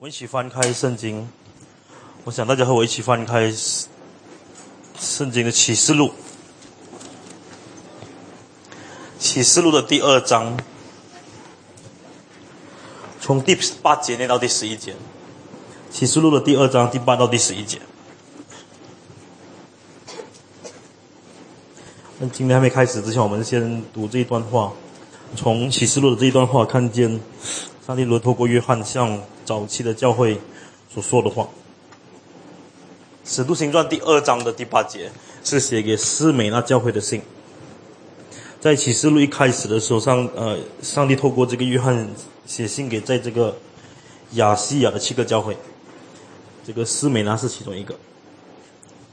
我们一起翻开圣经，我想大家和我一起翻开圣经的启示录，启示录的第二章，从第八节念到第十一节。启示录的第二章第八到第十一节。那今天还没开始之前，我们先读这一段话，从启示录的这一段话看见。上帝如透过约翰向早期的教会所说的话，《使徒行传》第二章的第八节是写给斯美那教会的信。在启示录一开始的时候，上呃，上帝透过这个约翰写信给在这个亚细亚的七个教会，这个斯美那是其中一个。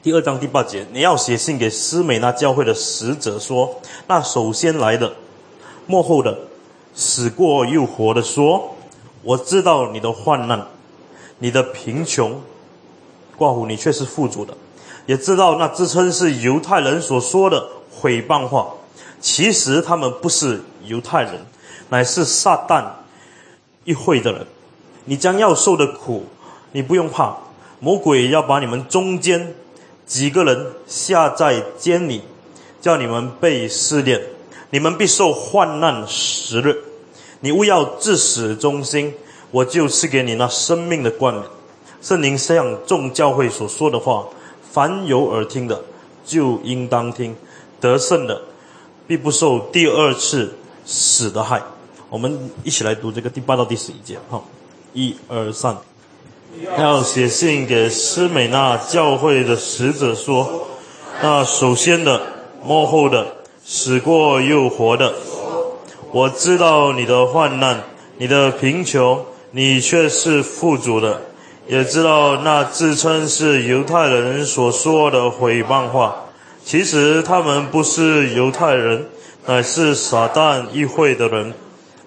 第二章第八节，你要写信给斯美那教会的使者说：那首先来的，幕后的。死过又活的说：“我知道你的患难，你的贫穷，挂乎你却是富足的；也知道那自称是犹太人所说的毁谤话，其实他们不是犹太人，乃是撒旦一会的人。你将要受的苦，你不用怕。魔鬼要把你们中间几个人下在监里，叫你们被试炼。”你们必受患难十日，你勿要至死忠心，我就赐给你那生命的冠冕。圣灵向众教会所说的话，凡有耳听的，就应当听。得胜的，必不受第二次死的害。我们一起来读这个第八到第十一节。好，一二三，要写信给斯美纳教会的使者说：那首先的，幕后的。死过又活的，我知道你的患难，你的贫穷，你却是富足的；也知道那自称是犹太人所说的毁谤话，其实他们不是犹太人，乃是撒旦议会的人。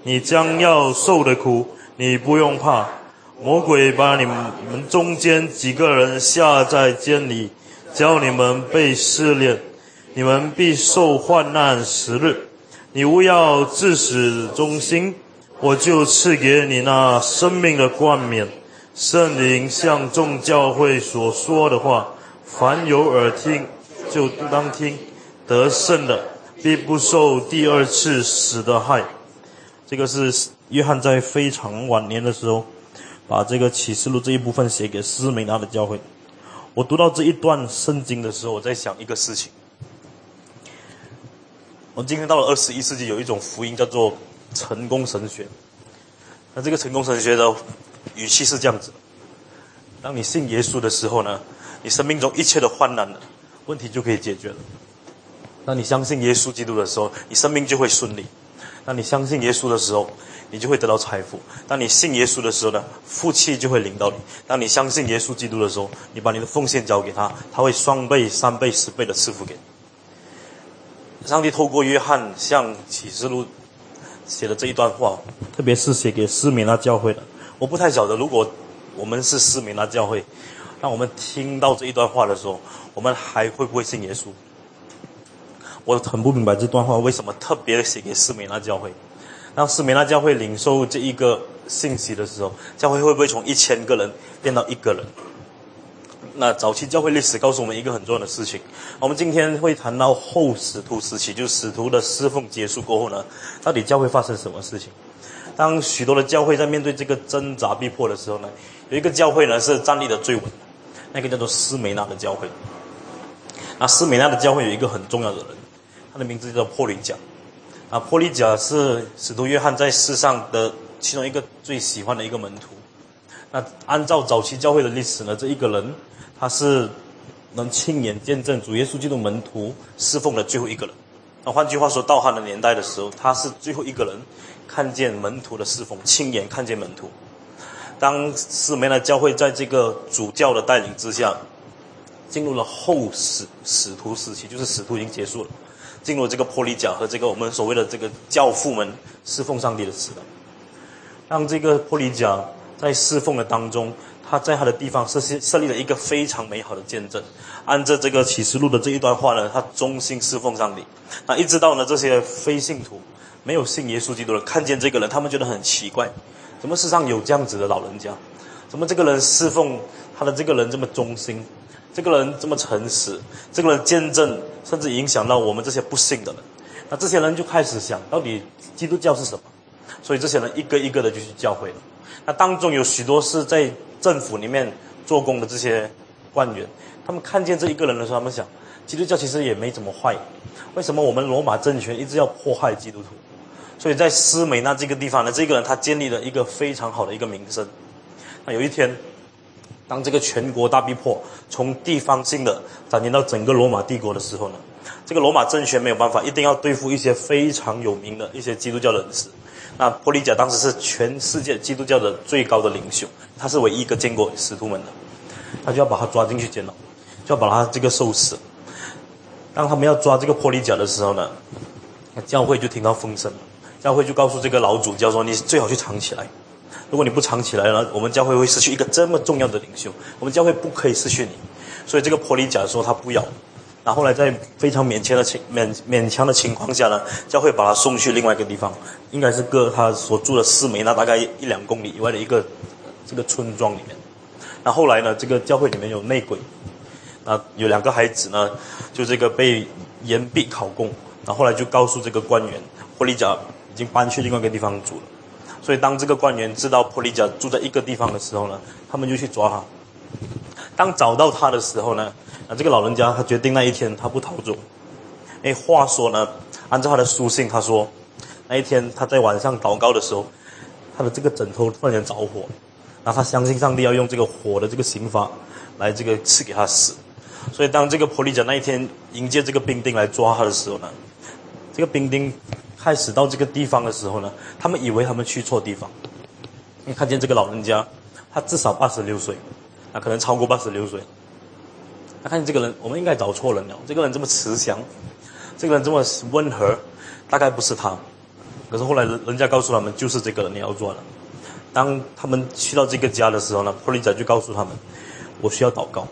你将要受的苦，你不用怕。魔鬼把你们中间几个人下在监里，叫你们被试炼。你们必受患难十日，你勿要自始忠心，我就赐给你那生命的冠冕。圣灵向众教会所说的话，凡有耳听就当听。得胜的必不受第二次死的害。这个是约翰在非常晚年的时候，把这个启示录这一部分写给斯美纳的教会。我读到这一段圣经的时候，我在想一个事情。我们今天到了二十一世纪，有一种福音叫做成功神学。那这个成功神学的语气是这样子：当你信耶稣的时候呢，你生命中一切的患难的问题就可以解决了；当你相信耶稣基督的时候，你生命就会顺利；当你相信耶稣的时候，你就会得到财富；当你信耶稣的时候呢，福气就会领到你；当你相信耶稣基督的时候，你把你的奉献交给他，他会双倍、三倍、十倍的赐福给你。上帝透过约翰向启示录写的这一段话，特别是写给斯米拉教会的。我不太晓得，如果我们是斯米拉教会，当我们听到这一段话的时候，我们还会不会信耶稣？我很不明白这段话为什么特别写给斯米拉教会。当斯米拉教会领受这一个信息的时候，教会会不会从一千个人变到一个人？那早期教会历史告诉我们一个很重要的事情。我们今天会谈到后使徒时期，就使徒的侍奉结束过后呢，到底教会发生什么事情？当许多的教会在面对这个挣扎逼迫的时候呢，有一个教会呢是站立的最稳，那个叫做斯梅纳的教会。那斯梅纳的教会有一个很重要的人，他的名字叫做破利贾。啊，破利贾是使徒约翰在世上的其中一个最喜欢的一个门徒。那按照早期教会的历史呢，这一个人。他是能亲眼见证主耶稣基督门徒侍奉的最后一个人。那换句话说，到他的年代的时候，他是最后一个人看见门徒的侍奉，亲眼看见门徒。当四梅的教会在这个主教的带领之下，进入了后使使徒时期，就是使徒已经结束了，进入这个玻璃甲和这个我们所谓的这个教父们侍奉上帝的时代。让这个玻璃甲在侍奉的当中。他在他的地方设设立了一个非常美好的见证，按照这个启示录的这一段话呢，他忠心侍奉上帝。那一直到呢这些非信徒没有信耶稣基督的人看见这个人，他们觉得很奇怪，怎么世上有这样子的老人家？怎么这个人侍奉他的这个人这么忠心，这个人这么诚实，这个人见证，甚至影响到我们这些不信的人。那这些人就开始想到底基督教是什么？所以这些人一个一个的就去教会了。那当中有许多是在政府里面做工的这些官员，他们看见这一个人的时候，他们想，基督教其实也没怎么坏，为什么我们罗马政权一直要迫害基督徒？所以在斯美那这个地方呢，这个人他建立了一个非常好的一个名声。那有一天，当这个全国大逼迫从地方性的展延到整个罗马帝国的时候呢，这个罗马政权没有办法，一定要对付一些非常有名的一些基督教人士。那波利贾当时是全世界基督教的最高的领袖，他是唯一一个见过使徒们的，他就要把他抓进去监牢，就要把他这个受死。当他们要抓这个波利贾的时候呢，教会就听到风声了。教会就告诉这个老主教说：“你最好去藏起来，如果你不藏起来呢，我们教会会失去一个这么重要的领袖，我们教会不可以失去你。”所以这个波利贾说他不要。然后来在非常勉强的情勉勉强的情况下呢，教会把他送去另外一个地方，应该是隔他所住的四梅那大概一两公里以外的一个这个村庄里面。那后来呢，这个教会里面有内鬼，啊，有两个孩子呢，就这个被严逼考供，然后来就告诉这个官员波利贾。已经搬去另外一个地方住了，所以当这个官员知道普利贾住在一个地方的时候呢，他们就去抓他。当找到他的时候呢，啊，这个老人家他决定那一天他不逃走。哎，话说呢，按照他的书信，他说那一天他在晚上祷告的时候，他的这个枕头突然间着火，然后他相信上帝要用这个火的这个刑罚来这个赐给他死。所以当这个普利贾那一天迎接这个兵丁来抓他的时候呢，这个兵丁。开始到这个地方的时候呢，他们以为他们去错地方。你看见这个老人家，他至少八十六岁，啊，可能超过八十六岁。看这个人，我们应该找错人了。这个人这么慈祥，这个人这么温和，大概不是他。可是后来人人家告诉他们，就是这个人你要做的。当他们去到这个家的时候呢，普利仔就告诉他们，我需要祷告，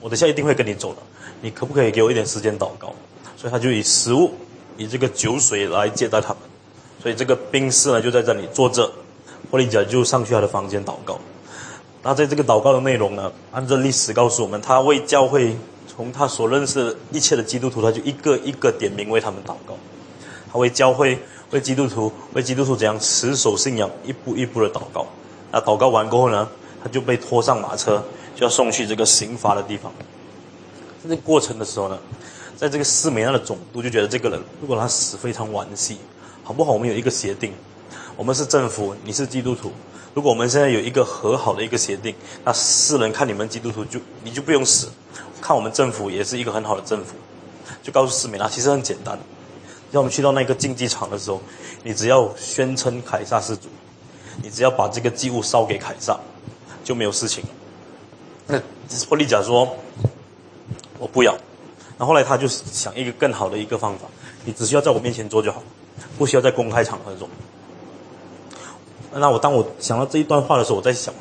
我等下一定会跟你走的。你可不可以给我一点时间祷告？所以他就以食物。以这个酒水来接待他们，所以这个兵士呢就在这里坐着，波利贾就上去他的房间祷告。那在这个祷告的内容呢，按照历史告诉我们，他为教会从他所认识的一切的基督徒，他就一个一个点名为他们祷告。他为教会、为基督徒、为基督徒怎样持守信仰，一步一步的祷告。那祷告完过后呢，他就被拖上马车，就要送去这个刑罚的地方。在这过程的时候呢。在这个斯美那的总督就觉得这个人，如果他死非常惋惜，好不好？我们有一个协定，我们是政府，你是基督徒。如果我们现在有一个和好的一个协定，那世人看你们基督徒就你就不用死，看我们政府也是一个很好的政府。就告诉市民啊，其实很简单。让我们去到那个竞技场的时候，你只要宣称凯撒是主，你只要把这个祭物烧给凯撒，就没有事情了。那波利贾说：“我不要。”然后来他就想一个更好的一个方法，你只需要在我面前做就好，不需要在公开场合做。那我当我想到这一段话的时候，我在想，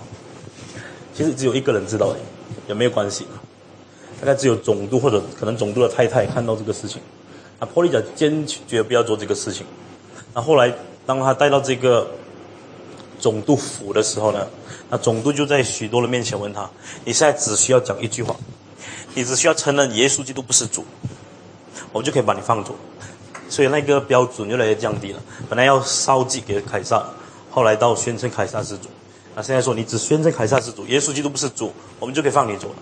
其实只有一个人知道，也没有关系，大概只有总督或者可能总督的太太看到这个事情。那波利贾坚决不要做这个事情。那后来当他带到这个总督府的时候呢，那总督就在许多人面前问他：“你现在只需要讲一句话。”你只需要承认耶稣基督不是主，我们就可以把你放走。所以那个标准越来越降低了。本来要烧祭给凯撒，后来到宣称凯撒是主。那现在说你只宣称凯撒是主，耶稣基督不是主，我们就可以放你走了。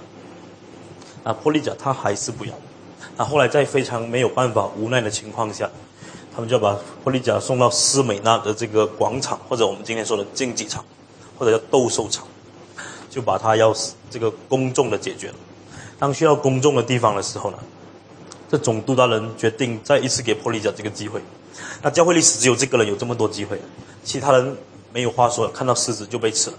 那波利贾他还是不要。那后来在非常没有办法、无奈的情况下，他们就把波利贾送到斯美纳的这个广场，或者我们今天说的竞技场，或者叫斗兽场，就把他要这个公众的解决了。当需要公众的地方的时候呢，这总督大人决定再一次给波利贾这个机会。那教会历史只有这个人有这么多机会，其他人没有话说，看到狮子就被吃了。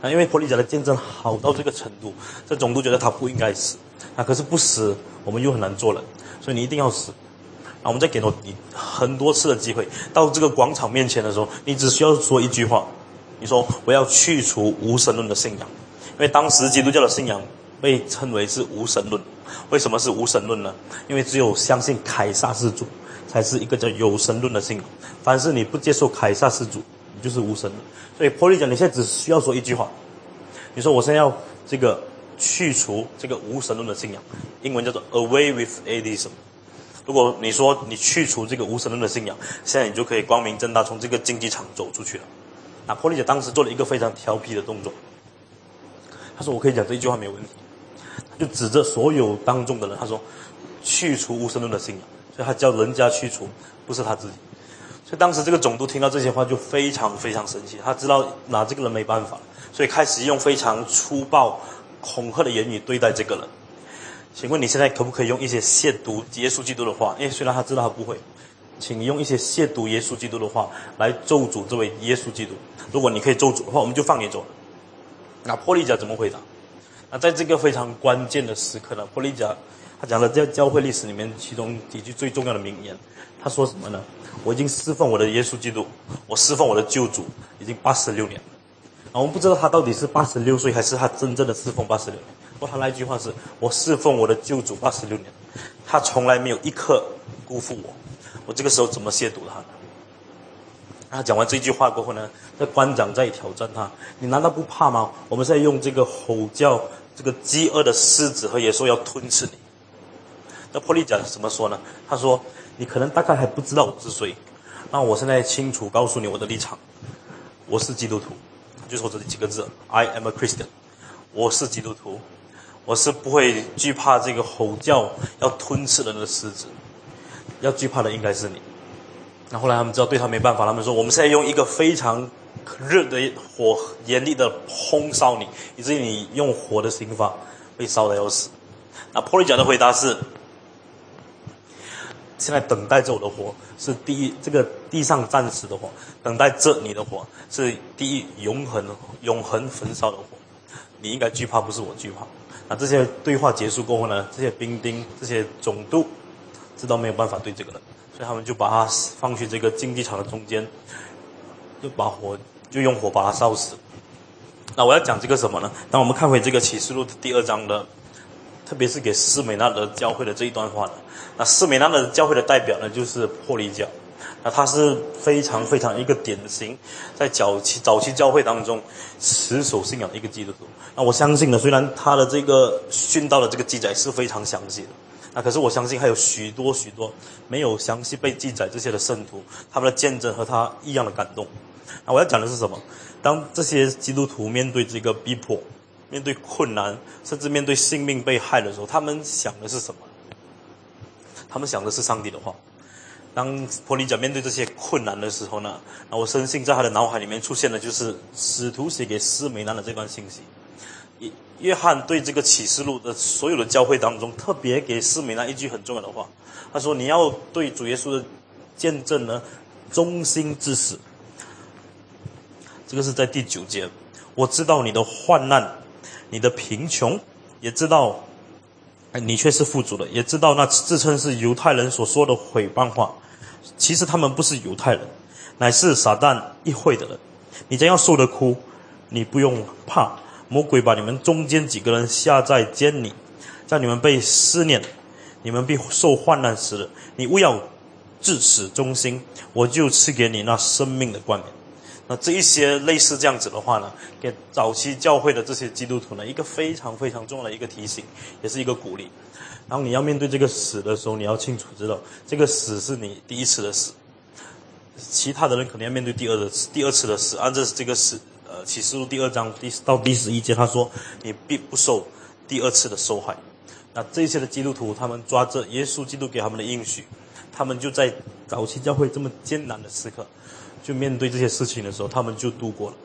啊，因为波利贾的见证好到这个程度，这总督觉得他不应该死。啊，可是不死，我们又很难做人，所以你一定要死。啊，我们再给到你很多次的机会，到这个广场面前的时候，你只需要说一句话，你说我要去除无神论的信仰，因为当时基督教的信仰。被称为是无神论，为什么是无神论呢？因为只有相信凯撒是主，才是一个叫有神论的信仰。凡是你不接受凯撒是主，你就是无神论。所以，波利讲，你现在只需要说一句话：你说我现在要这个去除这个无神论的信仰，英文叫做 away with atheism。如果你说你去除这个无神论的信仰，现在你就可以光明正大从这个竞技场走出去了。那波利姐当时做了一个非常调皮的动作，他说：“我可以讲这一句话没有问题。”他就指着所有当众的人，他说：“去除无神论的信仰。”所以他叫人家去除，不是他自己。所以当时这个总督听到这些话就非常非常生气，他知道拿这个人没办法，所以开始用非常粗暴、恐吓的言语对待这个人。请问你现在可不可以用一些亵渎耶稣基督的话？因为虽然他知道他不会，请用一些亵渎耶稣基督的话来咒诅这位耶稣基督。如果你可以咒诅的话，我们就放你走了。那波利甲怎么回答？那在这个非常关键的时刻呢？波利甲他讲了在教会历史里面其中几句最重要的名言。他说什么呢？我已经侍奉我的耶稣基督，我侍奉我的救主已经八十六年。啊，我们不知道他到底是八十六岁，还是他真正的侍奉八十六年。不过他那句话是：“我侍奉我的救主八十六年，他从来没有一刻辜负我。我这个时候怎么亵渎他呢？”他讲完这句话过后呢，那官长在挑战他：“你难道不怕吗？我们在用这个吼叫，这个饥饿的狮子和野兽要吞吃你。”那破利讲怎么说呢？他说：“你可能大概还不知道我是谁，那我现在清楚告诉你我的立场，我是基督徒。”就说这几个字：“I am a Christian。”我是基督徒。我是不会惧怕这个吼叫要吞噬人的狮子，要惧怕的应该是你。那后来他们知道对他没办法，他们说我们现在用一个非常热的火严厉的烘烧你，以至于你用火的刑法被烧的要死。那波利讲的回答是：现在等待着我的火是第一，这个地上暂时的火；等待着你的火是第一永恒永恒焚烧的火。你应该惧怕，不是我惧怕。那这些对话结束过后呢？这些兵丁、这些总督知道没有办法对这个人，所以他们就把他放去这个竞技场的中间，就把火就用火把他烧死。那我要讲这个什么呢？当我们看回这个启示录第二章的，特别是给斯美纳德教会的这一段话呢，那斯美纳德教会的代表呢就是破利教。那他是非常非常一个典型，在早期早期教会当中持守信仰的一个基督徒。那我相信呢，虽然他的这个殉道的这个记载是非常详细的，那可是我相信还有许多许多没有详细被记载这些的圣徒，他们的见证和他一样的感动。那我要讲的是什么？当这些基督徒面对这个逼迫、面对困难，甚至面对性命被害的时候，他们想的是什么？他们想的是上帝的话。当波利甲面对这些困难的时候呢，那我深信在他的脑海里面出现的就是使徒写给斯梅南的这段信息。约翰对这个启示录的所有的教会当中，特别给斯梅兰一句很重要的话，他说：“你要对主耶稣的见证呢，忠心至死。”这个是在第九节。我知道你的患难，你的贫穷，也知道，你却是富足的，也知道那自称是犹太人所说的毁谤话。其实他们不是犹太人，乃是撒旦议会的人。你将要受的苦，你不用怕。魔鬼把你们中间几个人下在监里，在你们被思念，你们必受患难时的，你勿要至死忠心，我就赐给你那生命的冠冕。那这一些类似这样子的话呢，给早期教会的这些基督徒呢，一个非常非常重要的一个提醒，也是一个鼓励。然后你要面对这个死的时候，你要清楚知道，这个死是你第一次的死，其他的人可能要面对第二的第二次的死。按照这个死，启示录第二章第到第十一节，他说你必不受第二次的受害。那这些的基督徒，他们抓着耶稣基督给他们的应许，他们就在早期教会这么艰难的时刻，就面对这些事情的时候，他们就度过了。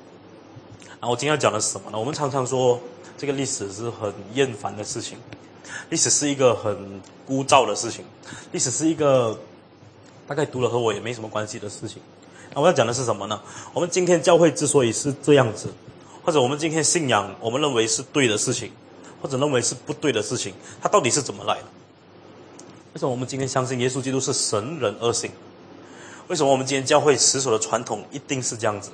然后我今天要讲的是什么呢？我们常常说这个历史是很厌烦的事情。历史是一个很枯燥的事情，历史是一个大概读了和我也没什么关系的事情。我要讲的是什么呢？我们今天教会之所以是这样子，或者我们今天信仰我们认为是对的事情，或者认为是不对的事情，它到底是怎么来的？为什么我们今天相信耶稣基督是神人二性？为什么我们今天教会持守的传统一定是这样子？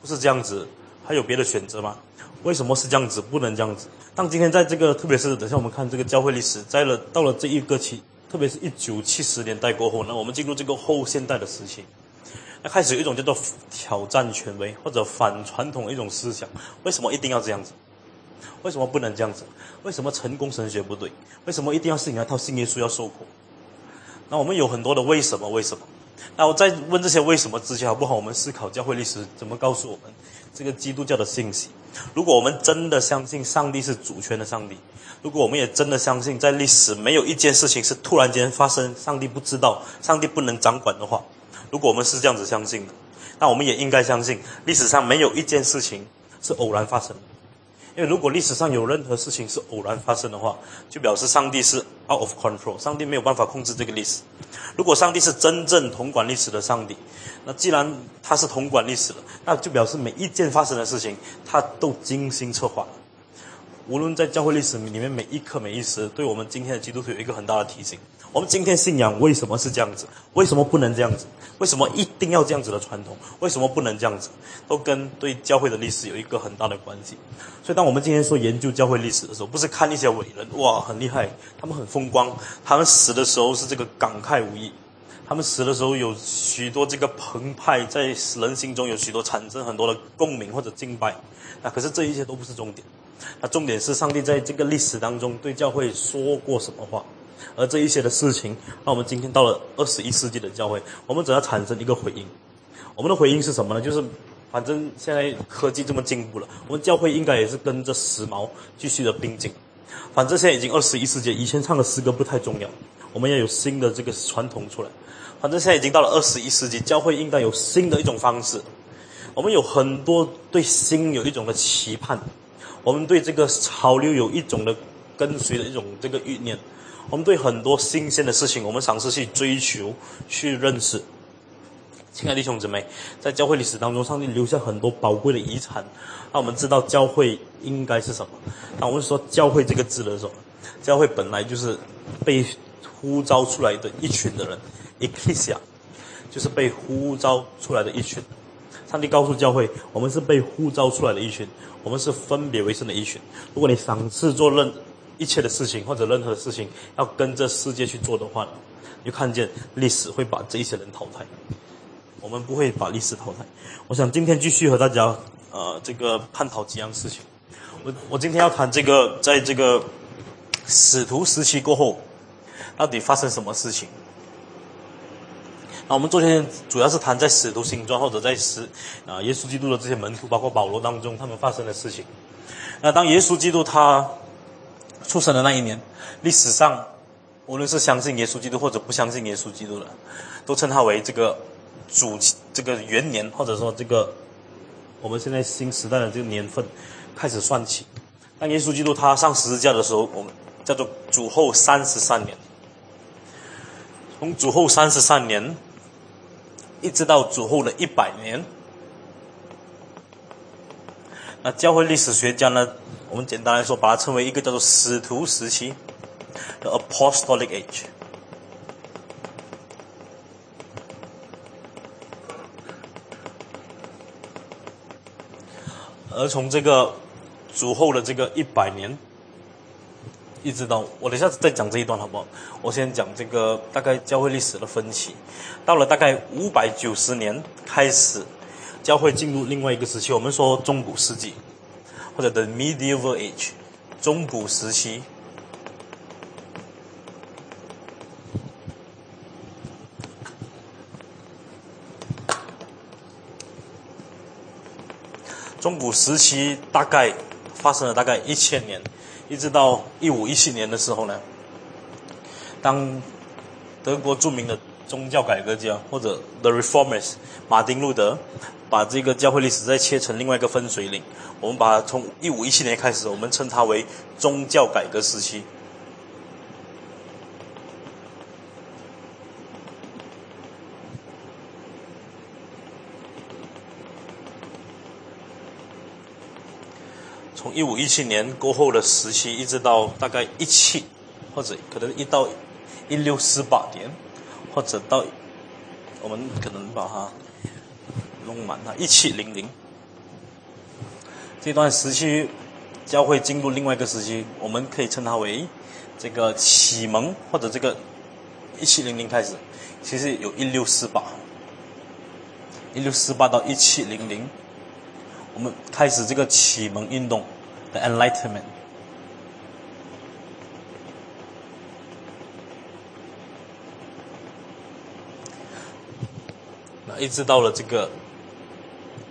不是这样子，还有别的选择吗？为什么是这样子，不能这样子？当今天在这个，特别是等下我们看这个教会历史，在了到了这一个期，特别是一九七十年代过后，那我们进入这个后现代的时期，那开始有一种叫做挑战权威或者反传统的一种思想。为什么一定要这样子？为什么不能这样子？为什么成功神学不对？为什么一定要信那套信耶稣要受苦？那我们有很多的为什么？为什么？那我在问这些为什么之前，好不好？我们思考教会历史怎么告诉我们这个基督教的信息。如果我们真的相信上帝是主权的上帝，如果我们也真的相信在历史没有一件事情是突然间发生，上帝不知道，上帝不能掌管的话，如果我们是这样子相信的，那我们也应该相信历史上没有一件事情是偶然发生。因为如果历史上有任何事情是偶然发生的话，就表示上帝是 out of control，上帝没有办法控制这个历史。如果上帝是真正统管历史的上帝，那既然他是统管历史的，那就表示每一件发生的事情，他都精心策划。无论在教会历史里面每一刻每一时，对我们今天的基督徒有一个很大的提醒。我们今天信仰为什么是这样子？为什么不能这样子？为什么一定要这样子的传统？为什么不能这样子？都跟对教会的历史有一个很大的关系。所以，当我们今天说研究教会历史的时候，不是看一些伟人，哇，很厉害，他们很风光，他们死的时候是这个感慨无益，他们死的时候有许多这个澎湃，在人心中有许多产生很多的共鸣或者敬拜。那可是这一切都不是重点，那重点是上帝在这个历史当中对教会说过什么话。而这一些的事情，那我们今天到了二十一世纪的教会，我们只要产生一个回应。我们的回应是什么呢？就是，反正现在科技这么进步了，我们教会应该也是跟着时髦继续的并进。反正现在已经二十一世纪，以前唱的诗歌不太重要，我们要有新的这个传统出来。反正现在已经到了二十一世纪，教会应该有新的一种方式。我们有很多对新有一种的期盼，我们对这个潮流有一种的跟随的一种这个欲念。我们对很多新鲜的事情，我们尝试去追求、去认识。亲爱的弟兄姊妹，在教会历史当中，上帝留下很多宝贵的遗产，让我们知道教会应该是什么。当我们说“教会”这个字的时候，教会本来就是被呼召出来的一群的人，Ecclesia，就是被呼召出来的一群。上帝告诉教会，我们是被呼召出来的一群，我们是分别为圣的一群。如果你尝试做任一切的事情或者任何事情要跟着世界去做的话，就看见历史会把这一些人淘汰。我们不会把历史淘汰。我想今天继续和大家呃这个探讨几样事情。我我今天要谈这个，在这个使徒时期过后，到底发生什么事情？那我们昨天主要是谈在使徒行传或者在使啊耶稣基督的这些门徒，包括保罗当中他们发生的事情。那当耶稣基督他。出生的那一年，历史上无论是相信耶稣基督或者不相信耶稣基督的，都称他为这个主这个元年，或者说这个我们现在新时代的这个年份开始算起。当耶稣基督他上十字架的时候，我们叫做主后三十三年。从主后三十三年一直到主后的一百年，那教会历史学家呢？我们简单来说，把它称为一个叫做使徒时期的 Apostolic Age。而从这个主后的这个一百年，一直到我等下再讲这一段好不好？我先讲这个大概教会历史的分歧。到了大概五百九十年开始，教会进入另外一个时期，我们说中古世纪。或者 the medieval age，中古时期。中古时期大概发生了大概一千年，一直到一五一七年的时候呢，当德国著名的宗教改革家或者 the reformers 马丁路德。把这个教会历史再切成另外一个分水岭，我们把它从一五一七年开始，我们称它为宗教改革时期。从一五一七年过后的时期，一直到大概一七，或者可能一到一六四八年，或者到我们可能把它。弄满它，一七零零这段时期，将会进入另外一个时期，我们可以称它为这个启蒙，或者这个一七零零开始，其实有一六四八，一六四八到一七零零，我们开始这个启蒙运动，the Enlightenment。一直到了这个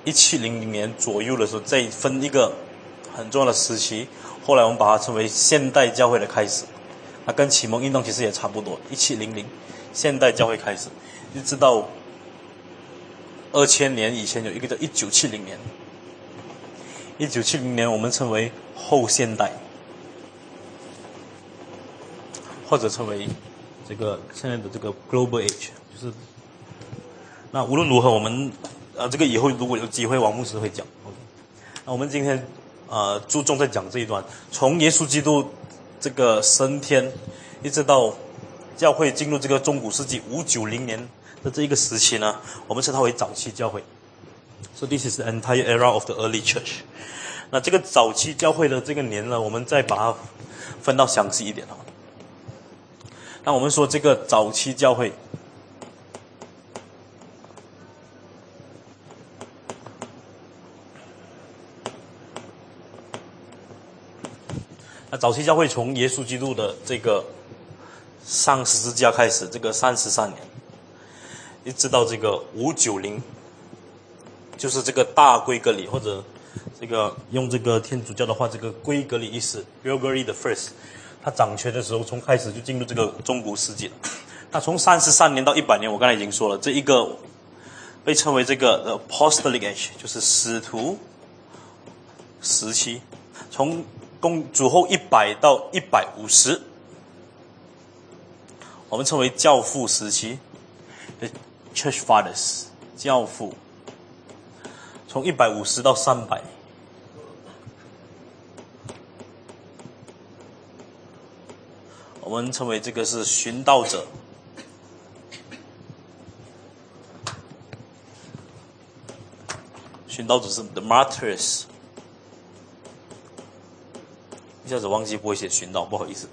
一七零零年左右的时候，再分一个很重要的时期，后来我们把它称为现代教会的开始。那跟启蒙运动其实也差不多，一七零零，现代教会开始，一直到二千年以前有一个叫一九七零年，一九七零年我们称为后现代，或者称为这个现在的这个 Global Age，就是那无论如何，我们呃这个以后如果有机会，王牧师会讲。OK，那我们今天呃注重在讲这一段，从耶稣基督。这个升天，一直到教会进入这个中古世纪五九零年的这一个时期呢，我们称它为早期教会。So this is the entire era of the early church。那这个早期教会的这个年呢，我们再把它分到详细一点哈。那我们说这个早期教会。那早期教会从耶稣基督的这个上十字架开始，这个三十三年，一直到这个五九零，就是这个大规格里或者这个用这个天主教的话，这个规格里意思 Gregory the First，他掌权的时候，从开始就进入这个中古世纪了。那从三十三年到一百年，我刚才已经说了，这一个被称为这个 Apostolic Age，就是使徒时期，从。公主后一百到一百五十，我们称为教父时期，the Church Fathers，教父。从一百五十到三百，我们称为这个是寻道者。寻道者是 the martyrs。一下子忘记不会写寻道，不好意思。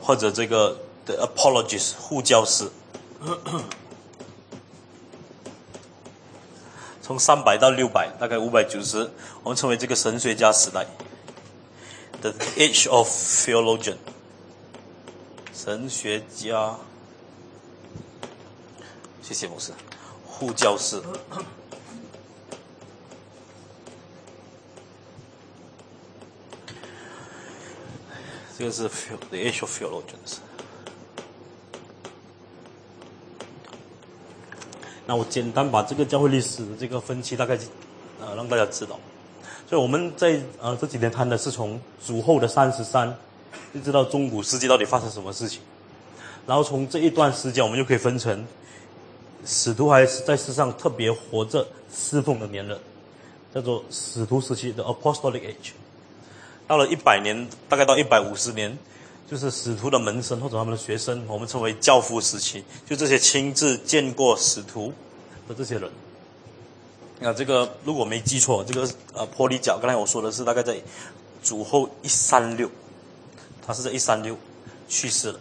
或者这个 the apologies 护教士，从三百到六百，大概五百九十，我们称为这个神学家时代，the age of theologian，神学家。谢谢牧师，护教士。这个是 the age of theologians。那我简单把这个教会历史的这个分期大概呃让大家知道。所以我们在呃这几天谈的是从主后的三十三，一直到中古世纪到底发生什么事情。然后从这一段时间，我们就可以分成使徒还是在世上特别活着侍奉的年轮，叫做使徒时期的 apostolic age。到了一百年，大概到一百五十年，就是使徒的门生或者他们的学生，我们称为教父时期，就这些亲自见过使徒的这些人。那这个如果没记错，这个呃坡里角，刚才我说的是大概在主后一三六，他是在一三六去世了。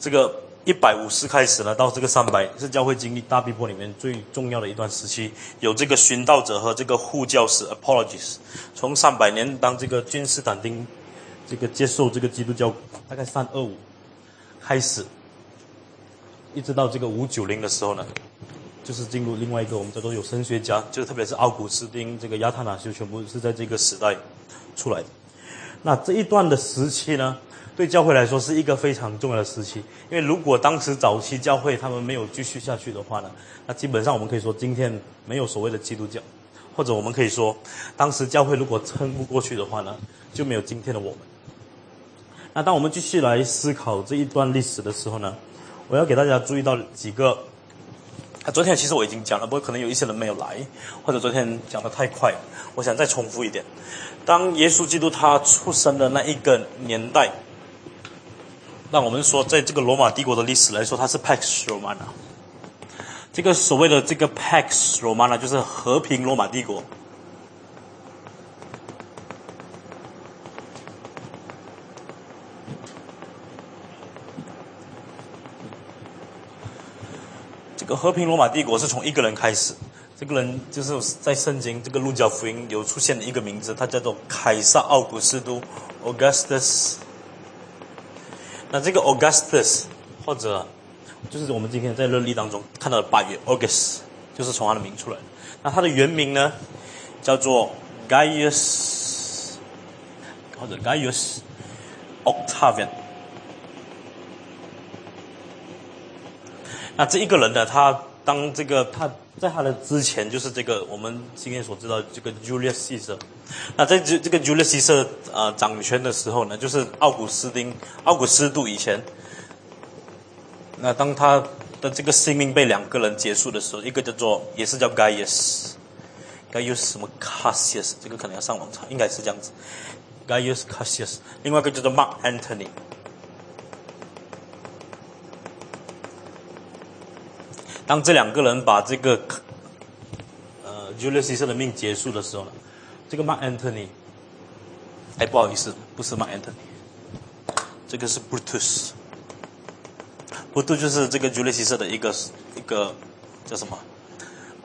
这个。一百五十开始呢，到这个三百是教会经历大逼迫里面最重要的一段时期，有这个殉道者和这个护教士 （apologies）。从三百年当这个君士坦丁这个接受这个基督教，大概三二五开始，一直到这个五九零的时候呢，就是进入另外一个我们叫做有神学家，就特别是奥古斯丁、这个亚特纳修，全部是在这个时代出来的。那这一段的时期呢？对教会来说是一个非常重要的时期，因为如果当时早期教会他们没有继续下去的话呢，那基本上我们可以说今天没有所谓的基督教，或者我们可以说，当时教会如果撑不过去的话呢，就没有今天的我们。那当我们继续来思考这一段历史的时候呢，我要给大家注意到几个。啊，昨天其实我已经讲了，不过可能有一些人没有来，或者昨天讲的太快，我想再重复一点。当耶稣基督他出生的那一个年代。那我们说，在这个罗马帝国的历史来说，它是 Pax Romana。这个所谓的这个 Pax Romana 就是和平罗马帝国。这个和平罗马帝国是从一个人开始，这个人就是在圣经这个路加福音有出现的一个名字，他叫做凯撒奥古斯都 （Augustus）。那这个 Augustus 或者就是我们今天在日历当中看到的八月 August，就是从他的名出来的。那他的原名呢，叫做 Gaius 或者 Gaius Octavian。那这一个人呢，他当这个他在他的之前，就是这个我们今天所知道这个 Julius Caesar。那在这这个 Julius Caesar 呃掌权的时候呢，就是奥古斯丁奥古斯都以前。那当他的这个性命被两个人结束的时候，一个叫做也是叫 Gaius，Gaius 什么 Cassius，这个可能要上网查，应该是这样子，Gaius Cassius。另外一个叫做 Mark Antony。当这两个人把这个呃 Julius Caesar 的命结束的时候呢，这个 Mark Antony，哎不好意思，不是 Mark Antony，这个是 Brutus。不都就是这个 Julius Caesar 的一个一个叫什么？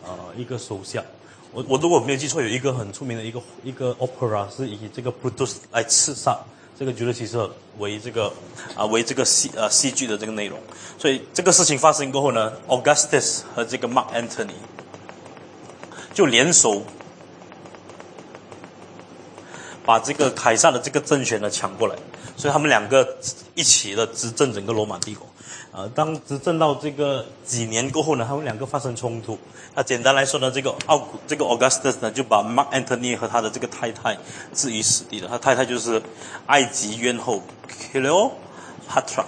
呃，一个手下。我我如果没有记错，有一个很出名的一个一个 opera 是以这个 Brutus 来刺杀这个剧呢，其实为这个啊为这个戏呃戏剧的这个内容。所以这个事情发生过后呢，Augustus 和这个 Mark Antony 就联手把这个凯撒的这个政权呢抢过来，所以他们两个一起的执政整个罗马帝国。呃，当执政到这个几年过后呢，他们两个发生冲突。那简单来说呢，这个奥古这个 Augustus 呢，就把 Mark Antony 和他的这个太太置于死地了。他太太就是埃及冤后 Cleopatra。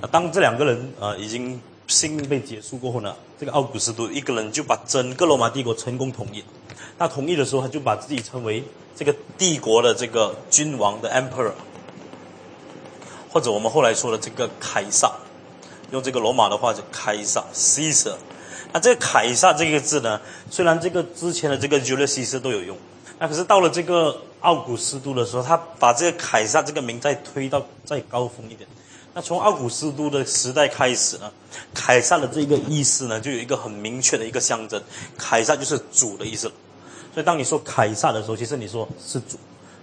那当这两个人呃已经性命被结束过后呢，这个奥古斯都一个人就把整个罗马帝国成功统一。那统一的时候，他就把自己称为这个帝国的这个君王的 Emperor，或者我们后来说的这个凯撒。用这个罗马的话，就凯撒 （Caesar）。那这个凯撒这个字呢，虽然这个之前的这个 Julius Caesar 都有用，那可是到了这个奥古斯都的时候，他把这个凯撒这个名再推到再高峰一点。那从奥古斯都的时代开始呢，凯撒的这个意思呢，就有一个很明确的一个象征，凯撒就是主的意思。所以当你说凯撒的时候，其实你说是主。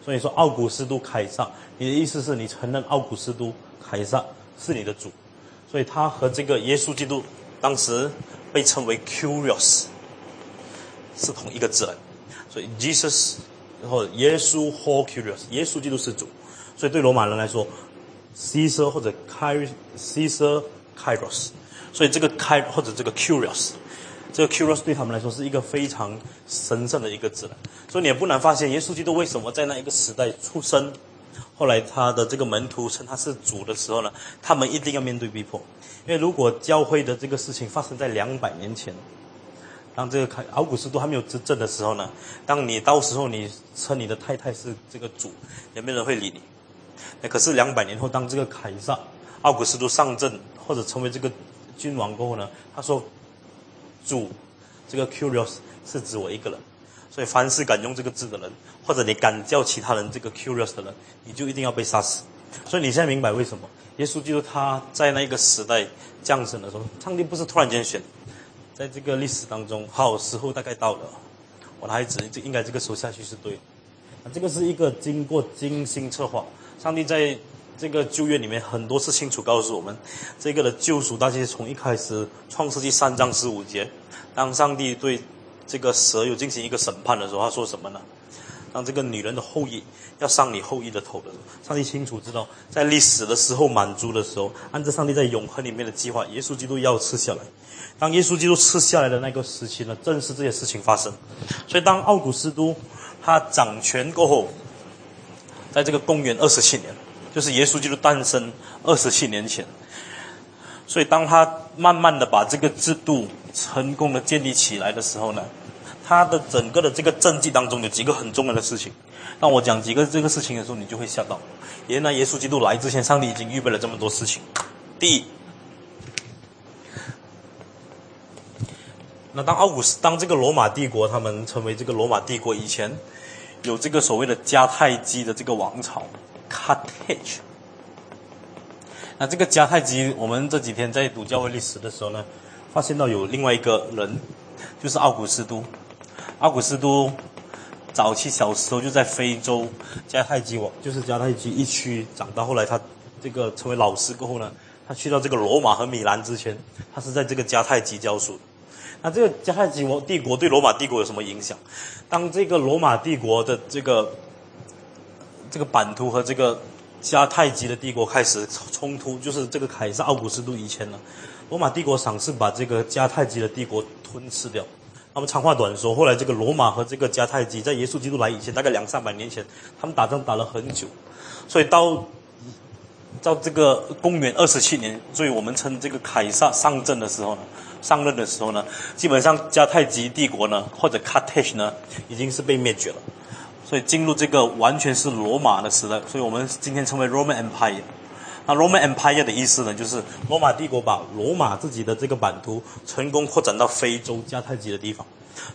所以说奥古斯都凯撒，你的意思是你承认奥古斯都凯撒是你的主。所以他和这个耶稣基督当时被称为 Curious，是同一个字来。所以 Jesus 然后耶稣或 Curious，耶稣基督是主。所以对罗马人来说，Caesar 或者 Caesar Kairos，所以这个 Kai 或者这个 Curious，这个 Curious 对他们来说是一个非常神圣的一个字了。所以你也不难发现，耶稣基督为什么在那一个时代出生。后来他的这个门徒称他是主的时候呢，他们一定要面对逼迫，因为如果教会的这个事情发生在两百年前，当这个凯奥古斯都还没有执政的时候呢，当你到时候你称你的太太是这个主，也没人会理你。那可是两百年后，当这个凯撒奥古斯都上阵或者成为这个君王过后呢，他说主这个 curious 是指我一个人。所以，凡是敢用这个字的人，或者你敢叫其他人这个 curious 的人，你就一定要被杀死。所以你现在明白为什么耶稣基督他在那个时代降生的时候，上帝不是突然间选，在这个历史当中，好时候大概到了，我的孩子，这应该这个时候下去是对。这个是一个经过精心策划，上帝在这个旧约里面很多次清楚告诉我们，这个的救赎，大家从一开始创世纪三章十五节，当上帝对。这个蛇有进行一个审判的时候，他说什么呢？当这个女人的后裔要伤你后裔的头的时候，上帝清楚知道，在历史的时候满足的时候，按照上帝在永恒里面的计划，耶稣基督要吃下来。当耶稣基督吃下来的那个时期呢，正是这些事情发生。所以，当奥古斯都他掌权过后，在这个公元二十七年，就是耶稣基督诞生二十七年前。所以，当他慢慢的把这个制度成功的建立起来的时候呢，他的整个的这个政绩当中有几个很重要的事情。当我讲几个这个事情的时候，你就会吓到。原来耶稣基督来之前，上帝已经预备了这么多事情。第一，那当奥古斯当这个罗马帝国他们成为这个罗马帝国以前，有这个所谓的迦太基的这个王朝加泰。那这个迦太基，我们这几天在读教会历史的时候呢，发现到有另外一个人就是奥古斯都。奥古斯都早期小时候就在非洲迦太基王，就是迦太基一区长大。后来他这个成为老师过后呢，他去到这个罗马和米兰之前，他是在这个迦太基教书。那这个迦太基王帝国对罗马帝国有什么影响？当这个罗马帝国的这个这个版图和这个迦太基的帝国开始冲突，就是这个凯撒奥古斯都以前呢，罗马帝国尝试把这个迦太基的帝国吞噬掉。那么长话短说，后来这个罗马和这个迦太基在耶稣基督来以前，大概两三百年前，他们打仗打了很久，所以到到这个公元二十七年，所以我们称这个凯撒上阵的时候呢，上任的时候呢，基本上迦太基帝国呢，或者 Carthage 呢，已经是被灭绝了，所以进入这个完全是罗马的时代，所以我们今天称为 Roman Empire。那 Roman Empire 的意思呢，就是罗马帝国把罗马自己的这个版图成功扩展到非洲迦太基的地方。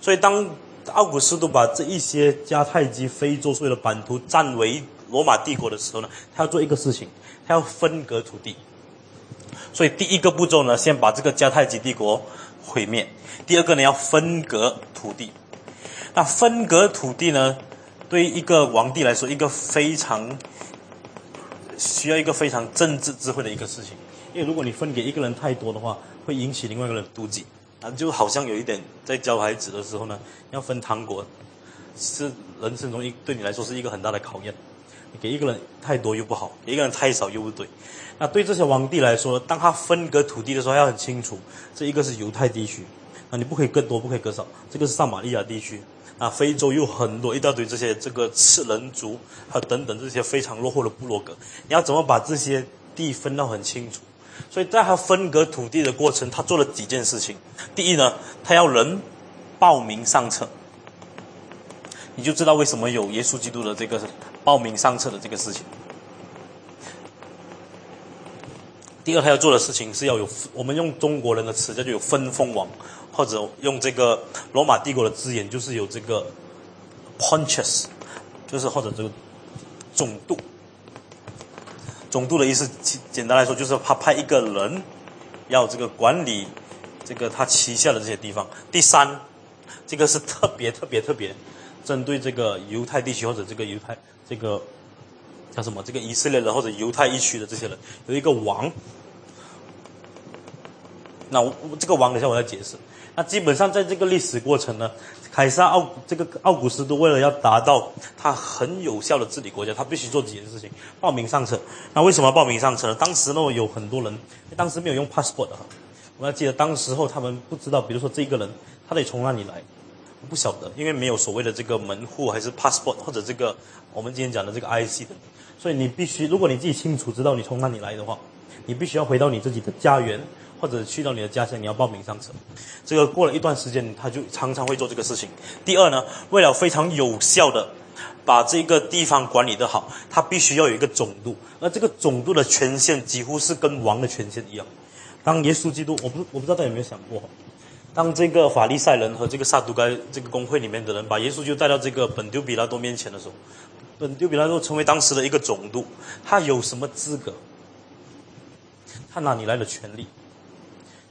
所以当奥古斯都把这一些迦太基、非洲所有的版图占为罗马帝国的时候呢，他要做一个事情，他要分割土地。所以第一个步骤呢，先把这个迦太基帝国毁灭；第二个呢，要分割土地。那分割土地呢，对于一个皇帝来说，一个非常需要一个非常政治智慧的一个事情，因为如果你分给一个人太多的话，会引起另外一个人妒忌，啊，就好像有一点在教孩子的时候呢，要分糖果，是人生中一对你来说是一个很大的考验。给一个人太多又不好，给一个人太少又不对。那对这些皇帝来说，当他分割土地的时候，要很清楚，这一个是犹太地区，啊，你不可以割多，不可以割少，这个是撒玛利亚地区。啊，非洲有很多一大堆这些这个赤人族，和等等这些非常落后的部落格，你要怎么把这些地分到很清楚？所以在他分割土地的过程，他做了几件事情。第一呢，他要人报名上册，你就知道为什么有耶稣基督的这个报名上册的这个事情。第二，他要做的事情是要有，我们用中国人的词叫做有分封王。或者用这个罗马帝国的字眼，就是有这个 Pontius，就是或者这个总督。总督的意思，简单来说，就是他派一个人要这个管理这个他旗下的这些地方。第三，这个是特别特别特别针对这个犹太地区或者这个犹太这个叫什么？这个以色列人或者犹太一区的这些人，有一个王。那我这个王，等下我再解释。那基本上在这个历史过程呢，凯撒奥这个奥古斯都为了要达到他很有效的治理国家，他必须做几件事情：报名上车。那为什么报名上车呢？当时呢有很多人，当时没有用 passport 的哈。我要记得当时候他们不知道，比如说这个人他得从哪里来，不晓得，因为没有所谓的这个门户还是 passport 或者这个我们今天讲的这个 IC 的。所以你必须，如果你自己清楚知道你从哪里来的话，你必须要回到你自己的家园。或者去到你的家乡，你要报名上车。这个过了一段时间，他就常常会做这个事情。第二呢，为了非常有效的把这个地方管理得好，他必须要有一个总督，而这个总督的权限几乎是跟王的权限一样。当耶稣基督，我不我不知道大家有没有想过，当这个法利赛人和这个撒都该这个公会里面的人把耶稣就带到这个本丢比拉多面前的时候，本丢比拉多成为当时的一个总督，他有什么资格？他哪里来的权利？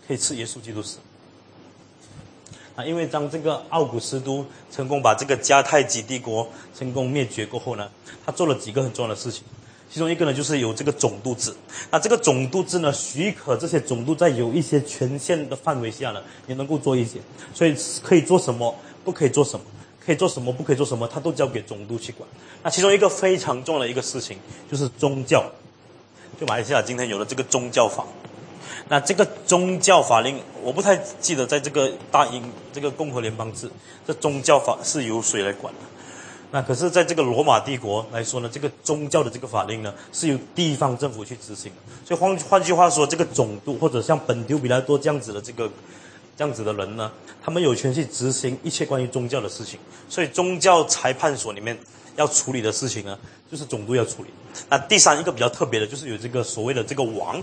可以赐耶稣基督死啊！因为当这个奥古斯都成功把这个迦太基帝国成功灭绝过后呢，他做了几个很重要的事情。其中一个呢，就是有这个总督制。那这个总督制呢，许可这些总督在有一些权限的范围下呢，也能够做一些。所以可以做什么，不可以做什么，可以做什么，不可以做什么，他都交给总督去管。那其中一个非常重要的一个事情，就是宗教。就马来西亚今天有了这个宗教法。那这个宗教法令，我不太记得，在这个大英这个共和联邦制，这宗教法是由谁来管的？那可是，在这个罗马帝国来说呢，这个宗教的这个法令呢，是由地方政府去执行的。所以换换句话说，这个总督或者像本丢比拉多这样子的这个这样子的人呢，他们有权去执行一切关于宗教的事情。所以宗教裁判所里面要处理的事情呢，就是总督要处理。那第三一个比较特别的，就是有这个所谓的这个王。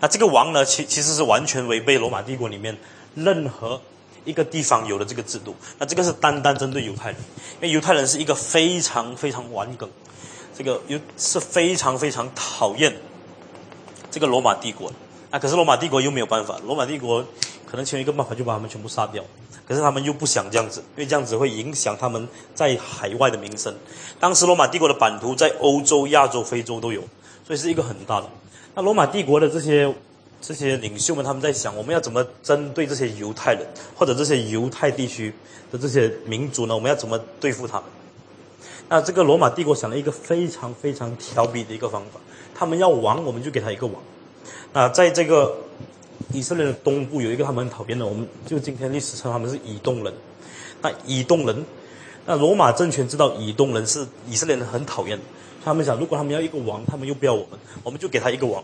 那这个王呢，其其实是完全违背罗马帝国里面任何一个地方有的这个制度。那这个是单单针对犹太人，因为犹太人是一个非常非常顽梗，这个又是非常非常讨厌这个罗马帝国。那可是罗马帝国又没有办法，罗马帝国可能其中一个办法就把他们全部杀掉。可是他们又不想这样子，因为这样子会影响他们在海外的名声。当时罗马帝国的版图在欧洲、亚洲、非洲都有，所以是一个很大的。那罗马帝国的这些这些领袖们，他们在想，我们要怎么针对这些犹太人或者这些犹太地区的这些民族呢？我们要怎么对付他们？那这个罗马帝国想了一个非常非常调皮的一个方法，他们要王，我们就给他一个王。那在这个以色列的东部有一个他们很讨厌的，我们就今天历史称他们是以东人。那以东人，那罗马政权知道以东人是以色列人很讨厌，他们想如果他们要一个王，他们又不要我们，我们就给他一个王。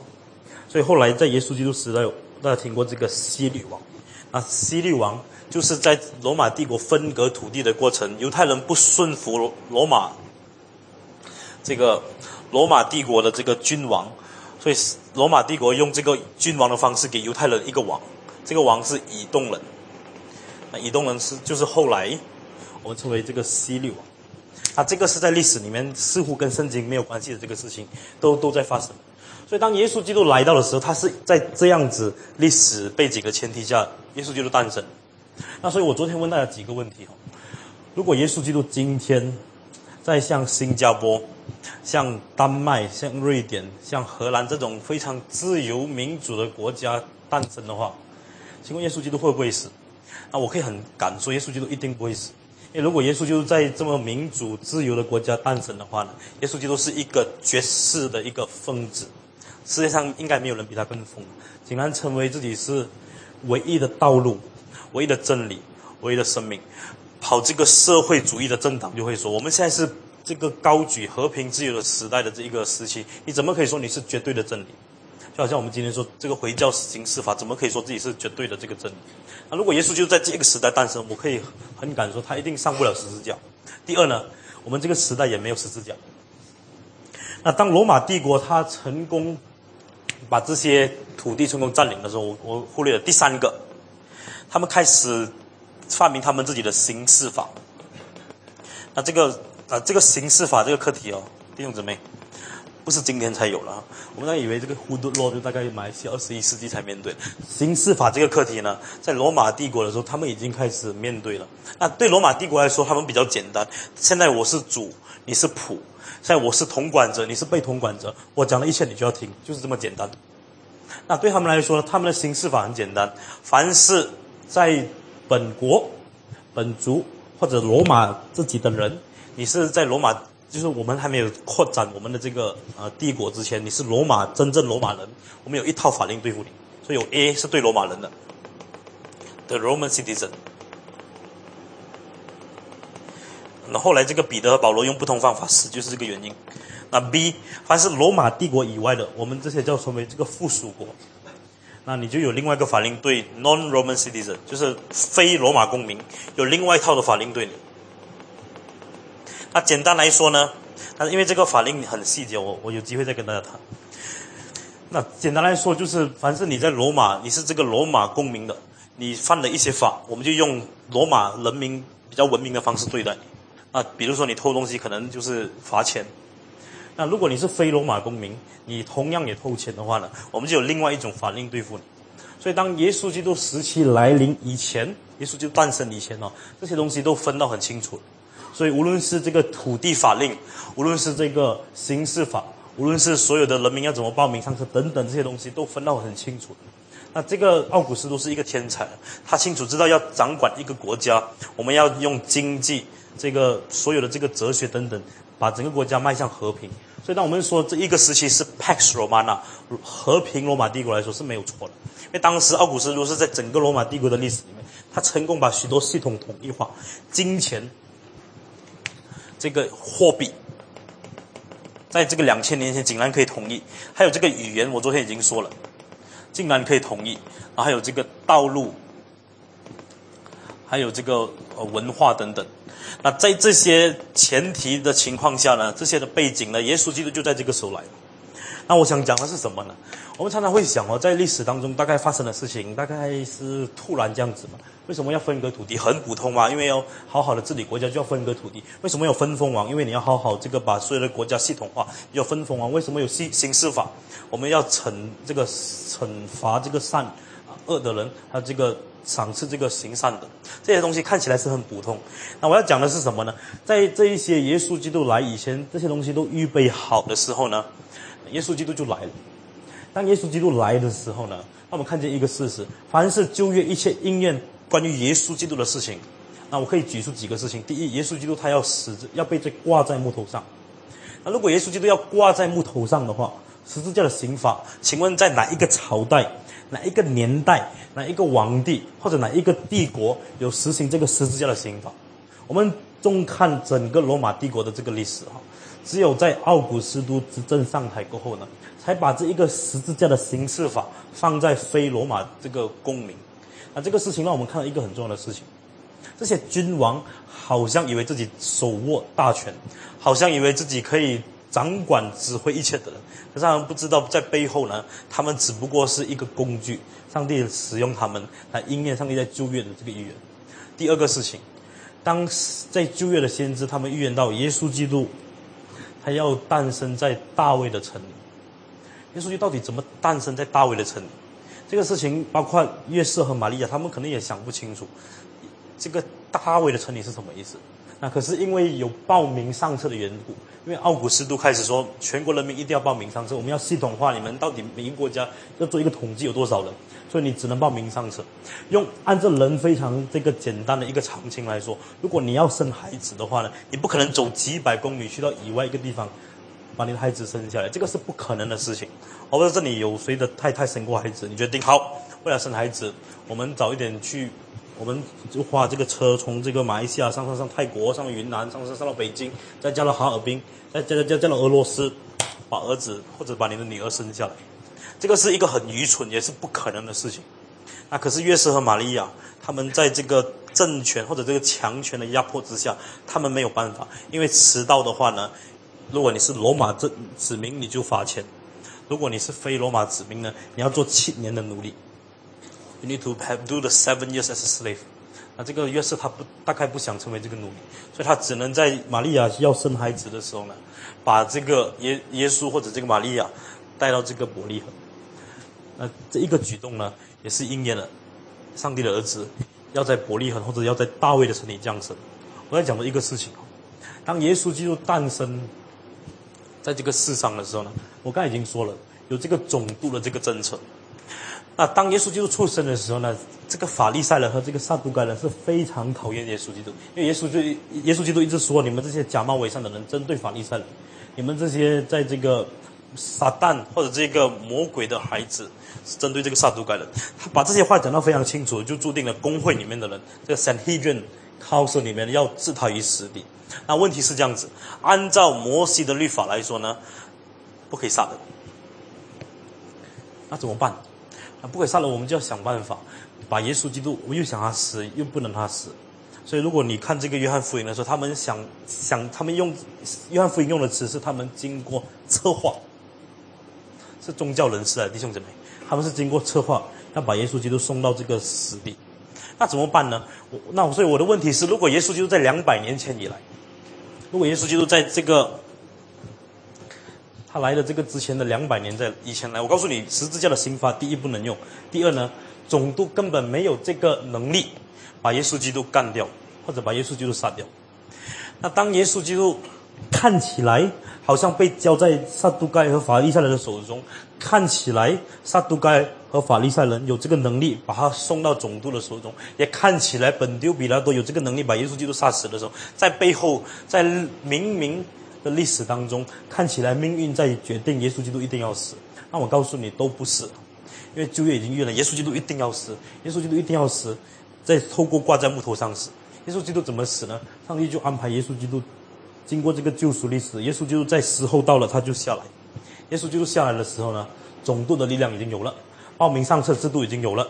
所以后来在耶稣基督时代，大家听过这个西律王。那西律王就是在罗马帝国分割土地的过程，犹太人不顺服罗罗马这个罗马帝国的这个君王，所以罗马帝国用这个君王的方式给犹太人一个王，这个王是以东人。那以东人是就是后来我们称为这个希律王。啊，这个是在历史里面似乎跟圣经没有关系的这个事情，都都在发生。所以当耶稣基督来到的时候，他是在这样子历史背景的前提下，耶稣基督诞生。那所以我昨天问大家几个问题哈，如果耶稣基督今天在像新加坡、像丹麦、像瑞典、像荷兰这种非常自由民主的国家诞生的话，请问耶稣基督会不会死？那我可以很敢说，耶稣基督一定不会死。因为如果耶稣基督在这么民主自由的国家诞生的话呢，耶稣基督是一个绝世的一个疯子，世界上应该没有人比他更疯，竟然成为自己是唯一的道路、唯一的真理、唯一的生命，跑这个社会主义的政党就会说，我们现在是这个高举和平自由的时代的这一个时期，你怎么可以说你是绝对的真理？就好像我们今天说这个回教刑事法，怎么可以说自己是绝对的这个真理？那如果耶稣就在这个时代诞生，我可以很敢说他一定上不了十字架。第二呢，我们这个时代也没有十字架。那当罗马帝国他成功把这些土地成功占领的时候，我我忽略了第三个，他们开始发明他们自己的刑事法。那这个啊，这个刑事法这个课题哦，弟兄姊妹。不是今天才有了，我们都以为这个胡德洛就大概马来西亚二十一世纪才面对刑事法这个课题呢，在罗马帝国的时候，他们已经开始面对了。那对罗马帝国来说，他们比较简单。现在我是主，你是仆；现在我是统管者，你是被统管者。我讲的一切你就要听，就是这么简单。那对他们来说，他们的刑事法很简单，凡是在本国、本族或者罗马自己的人，你是在罗马。就是我们还没有扩展我们的这个呃帝国之前，你是罗马真正罗马人，我们有一套法令对付你，所以有 A 是对罗马人的，the Roman citizen。那后来这个彼得和保罗用不同方法死，就是这个原因。那 B 凡是罗马帝国以外的，我们这些叫成为这个附属国，那你就有另外一个法令对 non-Roman citizen，就是非罗马公民，有另外一套的法令对你。那简单来说呢，那因为这个法令很细节，我我有机会再跟大家谈。那简单来说就是，凡是你在罗马，你是这个罗马公民的，你犯了一些法，我们就用罗马人民比较文明的方式对待你。那比如说你偷东西，可能就是罚钱。那如果你是非罗马公民，你同样也偷钱的话呢，我们就有另外一种法令对付你。所以当耶稣基督时期来临以前，耶稣就诞生以前哦，这些东西都分到很清楚。所以，无论是这个土地法令，无论是这个刑事法，无论是所有的人民要怎么报名上车等等这些东西，都分到很清楚。那这个奥古斯都是一个天才，他清楚知道要掌管一个国家，我们要用经济、这个所有的这个哲学等等，把整个国家迈向和平。所以，当我们说这一个时期是 Pax Romana 和平罗马帝国来说是没有错的，因为当时奥古斯都是在整个罗马帝国的历史里面，他成功把许多系统统一化，金钱。这个货币，在这个两千年前竟然可以统一，还有这个语言，我昨天已经说了，竟然可以统一，然后还有这个道路，还有这个文化等等。那在这些前提的情况下呢，这些的背景呢，耶稣基督就在这个时候来了。那我想讲的是什么呢？我们常常会想哦，在历史当中大概发生的事情，大概是突然这样子嘛？为什么要分割土地？很普通嘛，因为要好好的治理国家，就要分割土地。为什么有分封王？因为你要好好这个把所有的国家系统化，要分封王。为什么有刑刑事法？我们要惩这个惩罚这个善恶的人，还有这个赏赐这个行善的，这些东西看起来是很普通。那我要讲的是什么呢？在这一些耶稣基督来以前，这些东西都预备好的时候呢，耶稣基督就来了。当耶稣基督来的时候呢，那我们看见一个事实：凡是旧约一切应验关于耶稣基督的事情，那我可以举出几个事情。第一，耶稣基督他要死，要被这挂在木头上。那如果耶稣基督要挂在木头上的话，十字架的刑法，请问在哪一个朝代、哪一个年代、哪一个皇帝或者哪一个帝国有实行这个十字架的刑法？我们纵看整个罗马帝国的这个历史哈，只有在奥古斯都执政上台过后呢，才把这一个十字架的刑事法放在非罗马这个公民。那这个事情让我们看到一个很重要的事情：这些君王好像以为自己手握大权，好像以为自己可以。掌管指挥一切的人，可是他们不知道，在背后呢，他们只不过是一个工具。上帝使用他们来应验上帝在旧约的这个预言。第二个事情，当在旧约的先知他们预言到耶稣基督，他要诞生在大卫的城里。耶稣基督到底怎么诞生在大卫的城里？这个事情，包括约瑟和玛利亚，他们可能也想不清楚，这个大卫的城里是什么意思。那可是因为有报名上车的缘故，因为奥古斯都开始说，全国人民一定要报名上车，我们要系统化，你们到底每一个国家要做一个统计有多少人，所以你只能报名上车。用按照人非常这个简单的一个常情来说，如果你要生孩子的话呢，你不可能走几百公里去到以外一个地方，把你的孩子生下来，这个是不可能的事情。我不知道这里有谁的太太生过孩子，你决定好，为了生孩子，我们早一点去。我们就花这个车从这个马来西亚上上上泰国，上云南，上上上到北京，再加到哈尔滨，再加加加到俄罗斯，把儿子或者把你的女儿生下来，这个是一个很愚蠢也是不可能的事情。那可是约瑟和玛利亚，他们在这个政权或者这个强权的压迫之下，他们没有办法，因为迟到的话呢，如果你是罗马子子民，你就罚钱；如果你是非罗马子民呢，你要做七年的奴隶。You need to have do the seven years as a slave。那这个约瑟他不大概不想成为这个奴隶，所以他只能在玛利亚要生孩子的时候呢，把这个耶耶稣或者这个玛利亚带到这个伯利恒。那这一个举动呢，也是应验了上帝的儿子要在伯利恒或者要在大卫的城里降生。我在讲的一个事情当耶稣基督诞生在这个世上的时候呢，我刚才已经说了，有这个总督的这个政策。那当耶稣基督出生的时候呢，这个法利赛人和这个撒都该人是非常讨厌耶稣基督，因为耶稣就耶稣基督一直说，你们这些假冒伪善的人针对法利赛人，你们这些在这个撒旦或者这个魔鬼的孩子，是针对这个撒都该人。他把这些话讲得非常清楚，就注定了工会里面的人，这个 Sanhedrin Council 里面要置他于死地。那问题是这样子，按照摩西的律法来说呢，不可以杀人，那怎么办？不可以杀了，我们就要想办法把耶稣基督。我又想他死，又不能他死，所以如果你看这个约翰福音的时候，他们想想，他们用约翰福音用的词是他们经过策划，是宗教人士啊，弟兄姊妹，他们是经过策划要把耶稣基督送到这个死地，那怎么办呢？我那所以我的问题是，如果耶稣基督在两百年前以来，如果耶稣基督在这个。他来的这个之前的两百年，在以前来，我告诉你，十字架的刑罚，第一不能用，第二呢，总督根本没有这个能力把耶稣基督干掉，或者把耶稣基督杀掉。那当耶稣基督看起来好像被交在撒都盖和法利赛人的手中，看起来撒都盖和法利赛人有这个能力把他送到总督的手中，也看起来本丢比拉多有这个能力把耶稣基督杀死的时候，在背后，在明明。的历史当中，看起来命运在决定耶稣基督一定要死。那我告诉你，都不是，因为旧约已经预言了，耶稣基督一定要死，耶稣基督一定要死，再透过挂在木头上死。耶稣基督怎么死呢？上帝就安排耶稣基督经过这个救赎历史，耶稣基督在时候到了，他就下来。耶稣基督下来的时候呢，总督的力量已经有了，报名上册制度已经有了，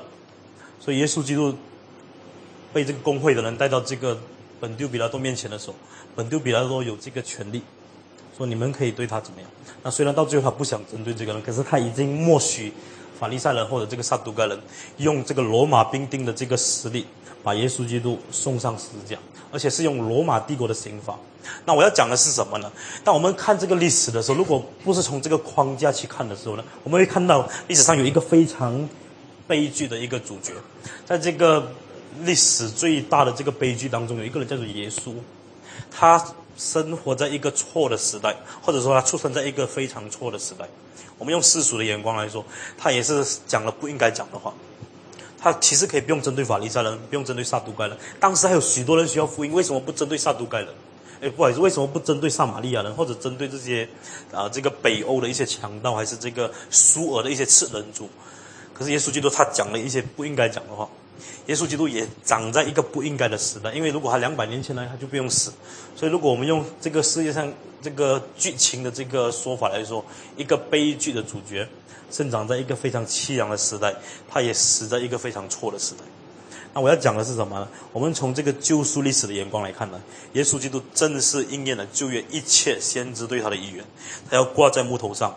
所以耶稣基督被这个工会的人带到这个本丢比拉多面前的时候，本丢比拉多有这个权利。说你们可以对他怎么样？那虽然到最后他不想针对这个人，可是他已经默许法利赛人或者这个撒都该人用这个罗马兵丁的这个实力，把耶稣基督送上十字架，而且是用罗马帝国的刑法。那我要讲的是什么呢？当我们看这个历史的时候，如果不是从这个框架去看的时候呢，我们会看到历史上有一个非常悲剧的一个主角，在这个历史最大的这个悲剧当中，有一个人叫做耶稣，他生活在一个错的时代，或者说他出生在一个非常错的时代。我们用世俗的眼光来说，他也是讲了不应该讲的话。他其实可以不用针对法利赛人，不用针对撒都该人。当时还有许多人需要福音，为什么不针对撒都该人？哎，不好意思，为什么不针对撒玛利亚人，或者针对这些啊这个北欧的一些强盗，还是这个苏俄的一些次人族？可是耶稣基督他讲了一些不应该讲的话。耶稣基督也长在一个不应该的时代，因为如果他两百年前来，他就不用死。所以，如果我们用这个世界上这个剧情的这个说法来说，一个悲剧的主角。生长在一个非常凄凉的时代，他也死在一个非常错的时代。那我要讲的是什么呢？我们从这个救赎历史的眼光来看呢，耶稣基督正是应验了旧约一切先知对他的预言。他要挂在木头上，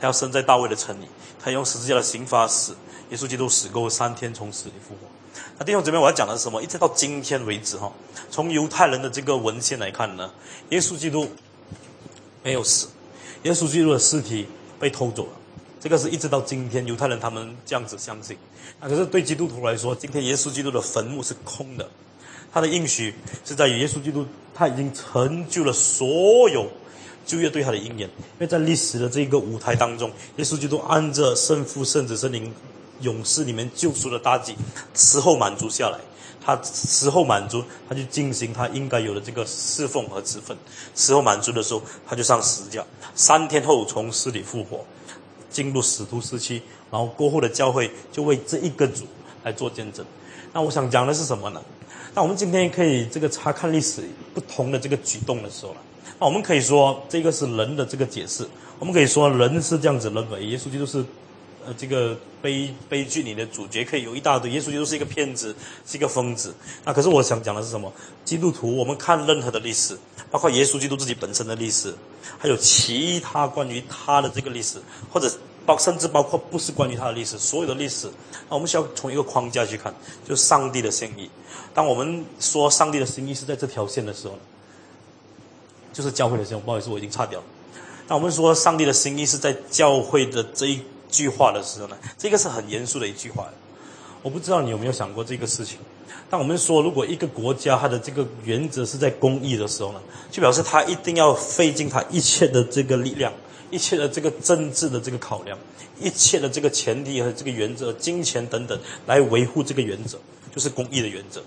他要生在大卫的城里，他用十字架的刑罚死。耶稣基督死过三天，从死里复活。那弟兄姊妹，我要讲的是什么？一直到今天为止，哈，从犹太人的这个文献来看呢，耶稣基督没有死，耶稣基督的尸体被偷走了。这个是一直到今天，犹太人他们这样子相信。那可是对基督徒来说，今天耶稣基督的坟墓是空的。他的应许是在于耶稣基督他已经成就了所有旧约对他的应验。因为在历史的这个舞台当中，耶稣基督按着圣父、圣子、圣灵勇士里面救赎的大计，时候满足下来，他时候满足，他就进行他应该有的这个侍奉和职分。时候满足的时候，他就上十字架，三天后从死里复活。进入使徒时期，然后过后的教会就为这一个主来做见证。那我想讲的是什么呢？那我们今天可以这个查看历史不同的这个举动的时候了。那我们可以说这个是人的这个解释。我们可以说人是这样子认为，耶稣基督是呃这个悲悲剧里的主角，可以有一大堆。耶稣基督是一个骗子，是一个疯子。那可是我想讲的是什么？基督徒，我们看任何的历史，包括耶稣基督自己本身的历史。还有其他关于他的这个历史，或者包甚至包括不是关于他的历史，所有的历史，那我们需要从一个框架去看，就是上帝的心意。当我们说上帝的心意是在这条线的时候，就是教会的时候。不好意思，我已经擦掉了。那我们说上帝的心意是在教会的这一句话的时候呢，这个是很严肃的一句话。我不知道你有没有想过这个事情。当我们说，如果一个国家它的这个原则是在公益的时候呢，就表示它一定要费尽它一切的这个力量，一切的这个政治的这个考量，一切的这个前提和这个原则、金钱等等，来维护这个原则，就是公益的原则。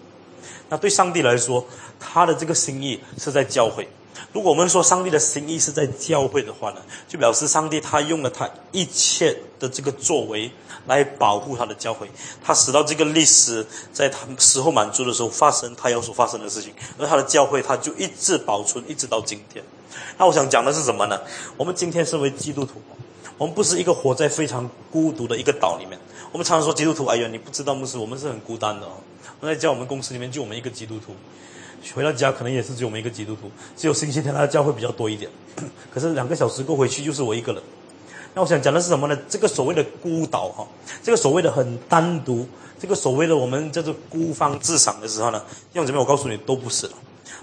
那对上帝来说，他的这个心意是在教会。如果我们说上帝的心意是在教会的话呢，就表示上帝他用了他一切的这个作为来保护他的教会，他使到这个历史在他时候满足的时候发生他要所发生的事情，而他的教会他就一直保存一直到今天。那我想讲的是什么呢？我们今天身为基督徒，我们不是一个活在非常孤独的一个岛里面。我们常常说基督徒，哎呀，你不知道牧师，我们是很孤单的哦。我在教我们公司里面就我们一个基督徒。回到家可能也是只有我们一个基督徒，只有星期天他的教会比较多一点。可是两个小时过回去就是我一个人。那我想讲的是什么呢？这个所谓的孤岛哈，这个所谓的很单独，这个所谓的我们叫做孤芳自赏的时候呢，弟兄姊妹，我告诉你都不是了。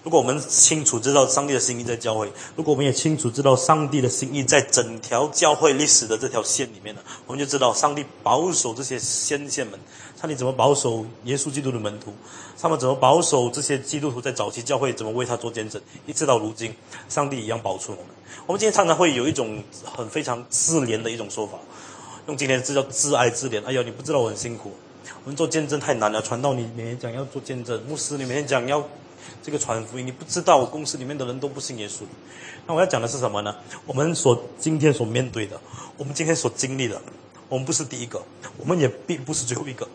如果我们清楚知道上帝的心意在教会，如果我们也清楚知道上帝的心意在整条教会历史的这条线里面呢，我们就知道上帝保守这些先贤们，上帝怎么保守耶稣基督的门徒，他们怎么保守这些基督徒在早期教会怎么为他做见证，一直到如今，上帝一样保存我们。我们今天常常会有一种很非常自怜的一种说法，用今天的字叫自爱自怜。哎呀，你不知道我很辛苦，我们做见证太难了，传道你每天讲要做见证，牧师你每天讲要。这个传福音，你不知道，我公司里面的人都不信耶稣。那我要讲的是什么呢？我们所今天所面对的，我们今天所经历的，我们不是第一个，我们也并不是最后一个。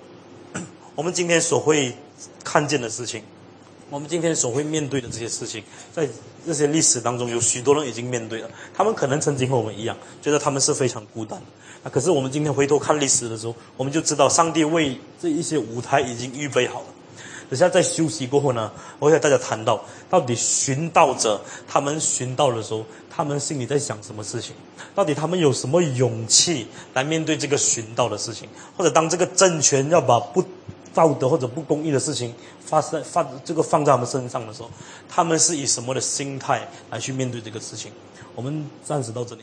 我们今天所会看见的事情，我们今天所会面对的这些事情，在这些历史当中，有许多人已经面对了。他们可能曾经和我们一样，觉得他们是非常孤单。那可是我们今天回头看历史的时候，我们就知道，上帝为这一些舞台已经预备好了。等下在休息过后呢，我和大家谈到，到底寻道者他们寻道的时候，他们心里在想什么事情？到底他们有什么勇气来面对这个寻道的事情？或者当这个政权要把不道德或者不公义的事情发生放这个放在他们身上的时候，他们是以什么的心态来去面对这个事情？我们暂时到这里。